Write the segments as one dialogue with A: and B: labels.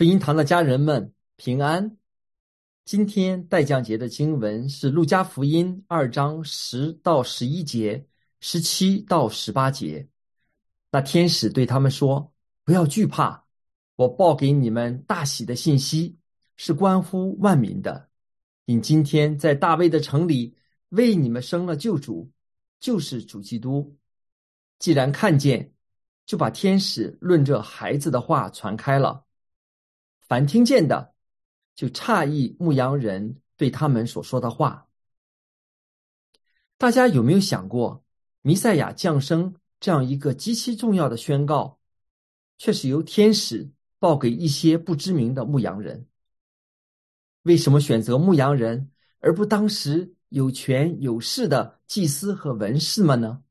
A: 福音堂的家人们平安。今天代降节的经文是《路加福音》二章十到十一节、十七到十八节。那天使对他们说：“不要惧怕，我报给你们大喜的信息，是关乎万民的。因今天在大卫的城里为你们生了救主，就是主基督。既然看见，就把天使论这孩子的话传开了。”凡听见的，就诧异牧羊人对他们所说的话。大家有没有想过，弥赛亚降生这样一个极其重要的宣告，却是由天使报给一些不知名的牧羊人？为什么选择牧羊人，而不当时有权有势的祭司和文士们呢？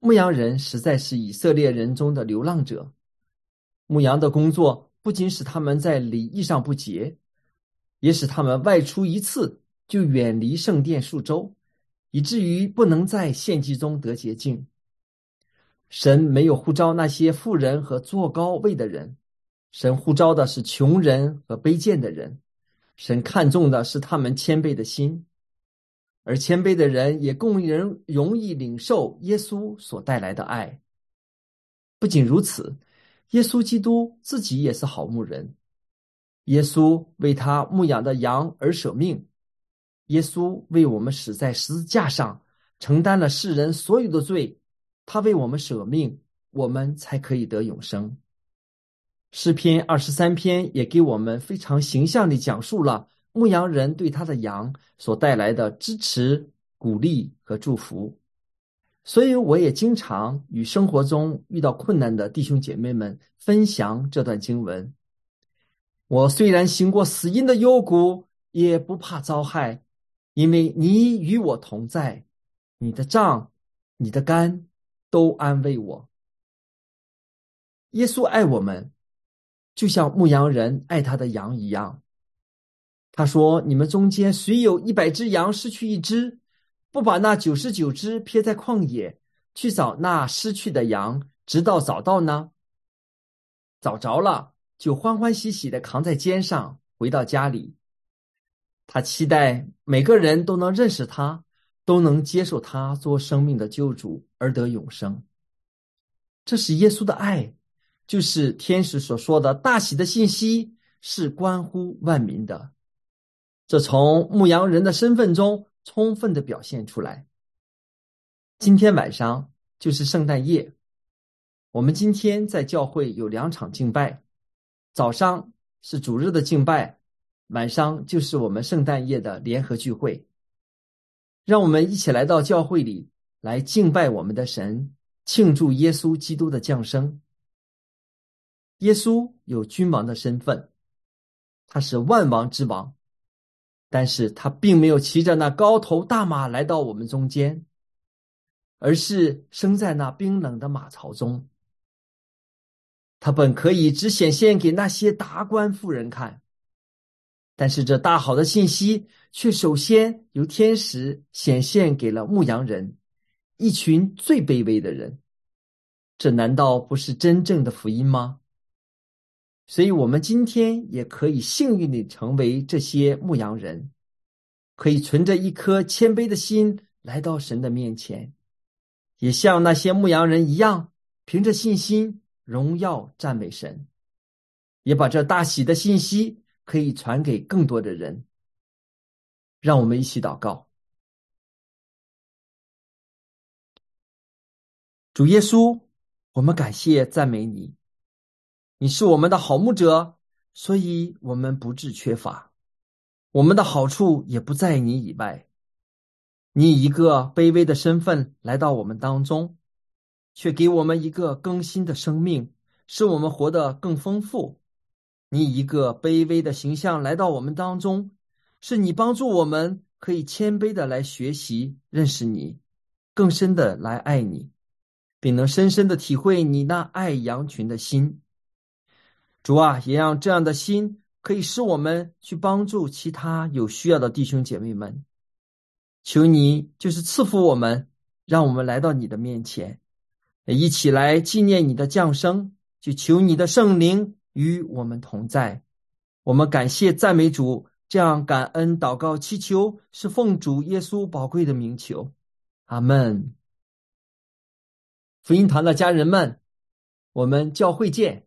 A: 牧羊人实在是以色列人中的流浪者，牧羊的工作。不仅使他们在礼仪上不洁，也使他们外出一次就远离圣殿数周，以至于不能在献祭中得洁净。神没有呼召那些富人和坐高位的人，神呼召的是穷人和卑贱的人。神看重的是他们谦卑的心，而谦卑的人也更人容易领受耶稣所带来的爱。不仅如此。耶稣基督自己也是好牧人，耶稣为他牧养的羊而舍命，耶稣为我们死在十字架上，承担了世人所有的罪，他为我们舍命，我们才可以得永生。诗篇二十三篇也给我们非常形象地讲述了牧羊人对他的羊所带来的支持、鼓励和祝福。所以，我也经常与生活中遇到困难的弟兄姐妹们分享这段经文。我虽然行过死荫的幽谷，也不怕遭害，因为你与我同在，你的杖、你的肝都安慰我。耶稣爱我们，就像牧羊人爱他的羊一样。他说：“你们中间谁有一百只羊，失去一只？”不把那九十九只撇在旷野，去找那失去的羊，直到找到呢？找着了，就欢欢喜喜的扛在肩上回到家里。他期待每个人都能认识他，都能接受他做生命的救主，而得永生。这是耶稣的爱，就是天使所说的大喜的信息，是关乎万民的。这从牧羊人的身份中。充分的表现出来。今天晚上就是圣诞夜，我们今天在教会有两场敬拜，早上是主日的敬拜，晚上就是我们圣诞夜的联合聚会。让我们一起来到教会里来敬拜我们的神，庆祝耶稣基督的降生。耶稣有君王的身份，他是万王之王。但是他并没有骑着那高头大马来到我们中间，而是生在那冰冷的马槽中。他本可以只显现给那些达官富人看，但是这大好的信息却首先由天使显现给了牧羊人，一群最卑微的人。这难道不是真正的福音吗？所以，我们今天也可以幸运地成为这些牧羊人，可以存着一颗谦卑的心来到神的面前，也像那些牧羊人一样，凭着信心荣耀赞美神，也把这大喜的信息可以传给更多的人。让我们一起祷告：主耶稣，我们感谢赞美你。你是我们的好牧者，所以我们不致缺乏。我们的好处也不在你以外。你以一个卑微的身份来到我们当中，却给我们一个更新的生命，使我们活得更丰富。你以一个卑微的形象来到我们当中，是你帮助我们可以谦卑的来学习认识你，更深的来爱你，并能深深的体会你那爱羊群的心。主啊，也让这样的心可以使我们去帮助其他有需要的弟兄姐妹们。求你就是赐福我们，让我们来到你的面前，一起来纪念你的降生。就求你的圣灵与我们同在。我们感谢赞美主，这样感恩祷告祈求是奉主耶稣宝贵的名求，阿门。福音堂的家人们，我们教会见。